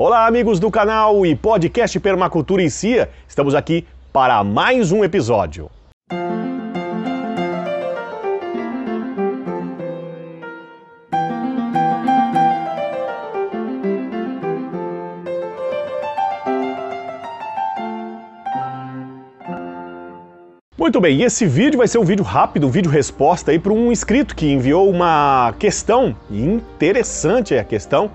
Olá, amigos do canal e podcast Permacultura em Cia. Estamos aqui para mais um episódio. Muito bem, e esse vídeo vai ser um vídeo rápido, um vídeo resposta aí para um inscrito que enviou uma questão, interessante é a questão.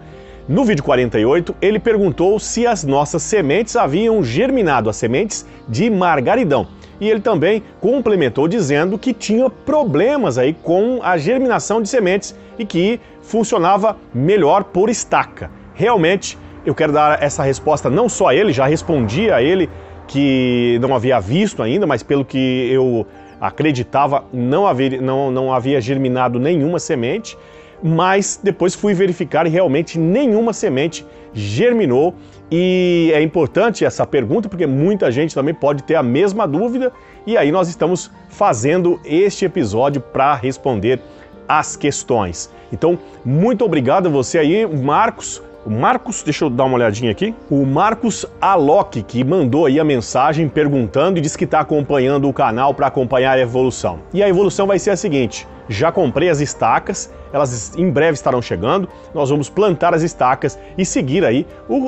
No vídeo 48, ele perguntou se as nossas sementes haviam germinado, as sementes de margaridão. E ele também complementou dizendo que tinha problemas aí com a germinação de sementes e que funcionava melhor por estaca. Realmente, eu quero dar essa resposta não só a ele, já respondi a ele que não havia visto ainda, mas pelo que eu acreditava, não havia, não, não havia germinado nenhuma semente. Mas depois fui verificar e realmente nenhuma semente germinou. E é importante essa pergunta porque muita gente também pode ter a mesma dúvida. E aí nós estamos fazendo este episódio para responder as questões. Então, muito obrigado a você aí, Marcos, o Marcos, deixa eu dar uma olhadinha aqui. O Marcos Alok, que mandou aí a mensagem perguntando e disse que está acompanhando o canal para acompanhar a evolução. E a evolução vai ser a seguinte: já comprei as estacas, elas em breve estarão chegando. Nós vamos plantar as estacas e seguir aí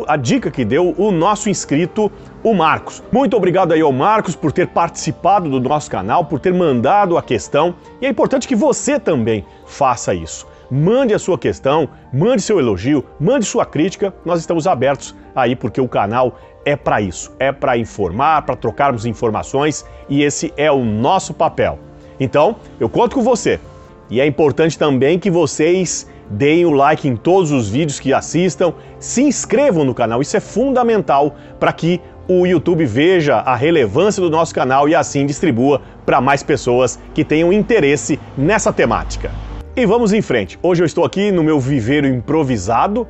a dica que deu o nosso inscrito, o Marcos. Muito obrigado aí ao Marcos por ter participado do nosso canal, por ter mandado a questão. E é importante que você também faça isso mande a sua questão, mande seu elogio, mande sua crítica. Nós estamos abertos aí porque o canal é para isso, é para informar, para trocarmos informações e esse é o nosso papel. Então, eu conto com você. E é importante também que vocês deem o like em todos os vídeos que assistam, se inscrevam no canal, isso é fundamental para que o YouTube veja a relevância do nosso canal e assim distribua para mais pessoas que tenham interesse nessa temática. E vamos em frente. Hoje eu estou aqui no meu viveiro improvisado,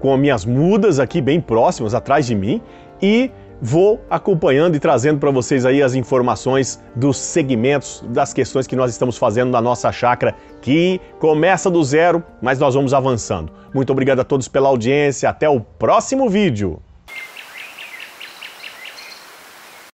com as minhas mudas aqui bem próximas atrás de mim e vou acompanhando e trazendo para vocês aí as informações dos segmentos, das questões que nós estamos fazendo na nossa chácara, que começa do zero, mas nós vamos avançando. Muito obrigado a todos pela audiência, até o próximo vídeo.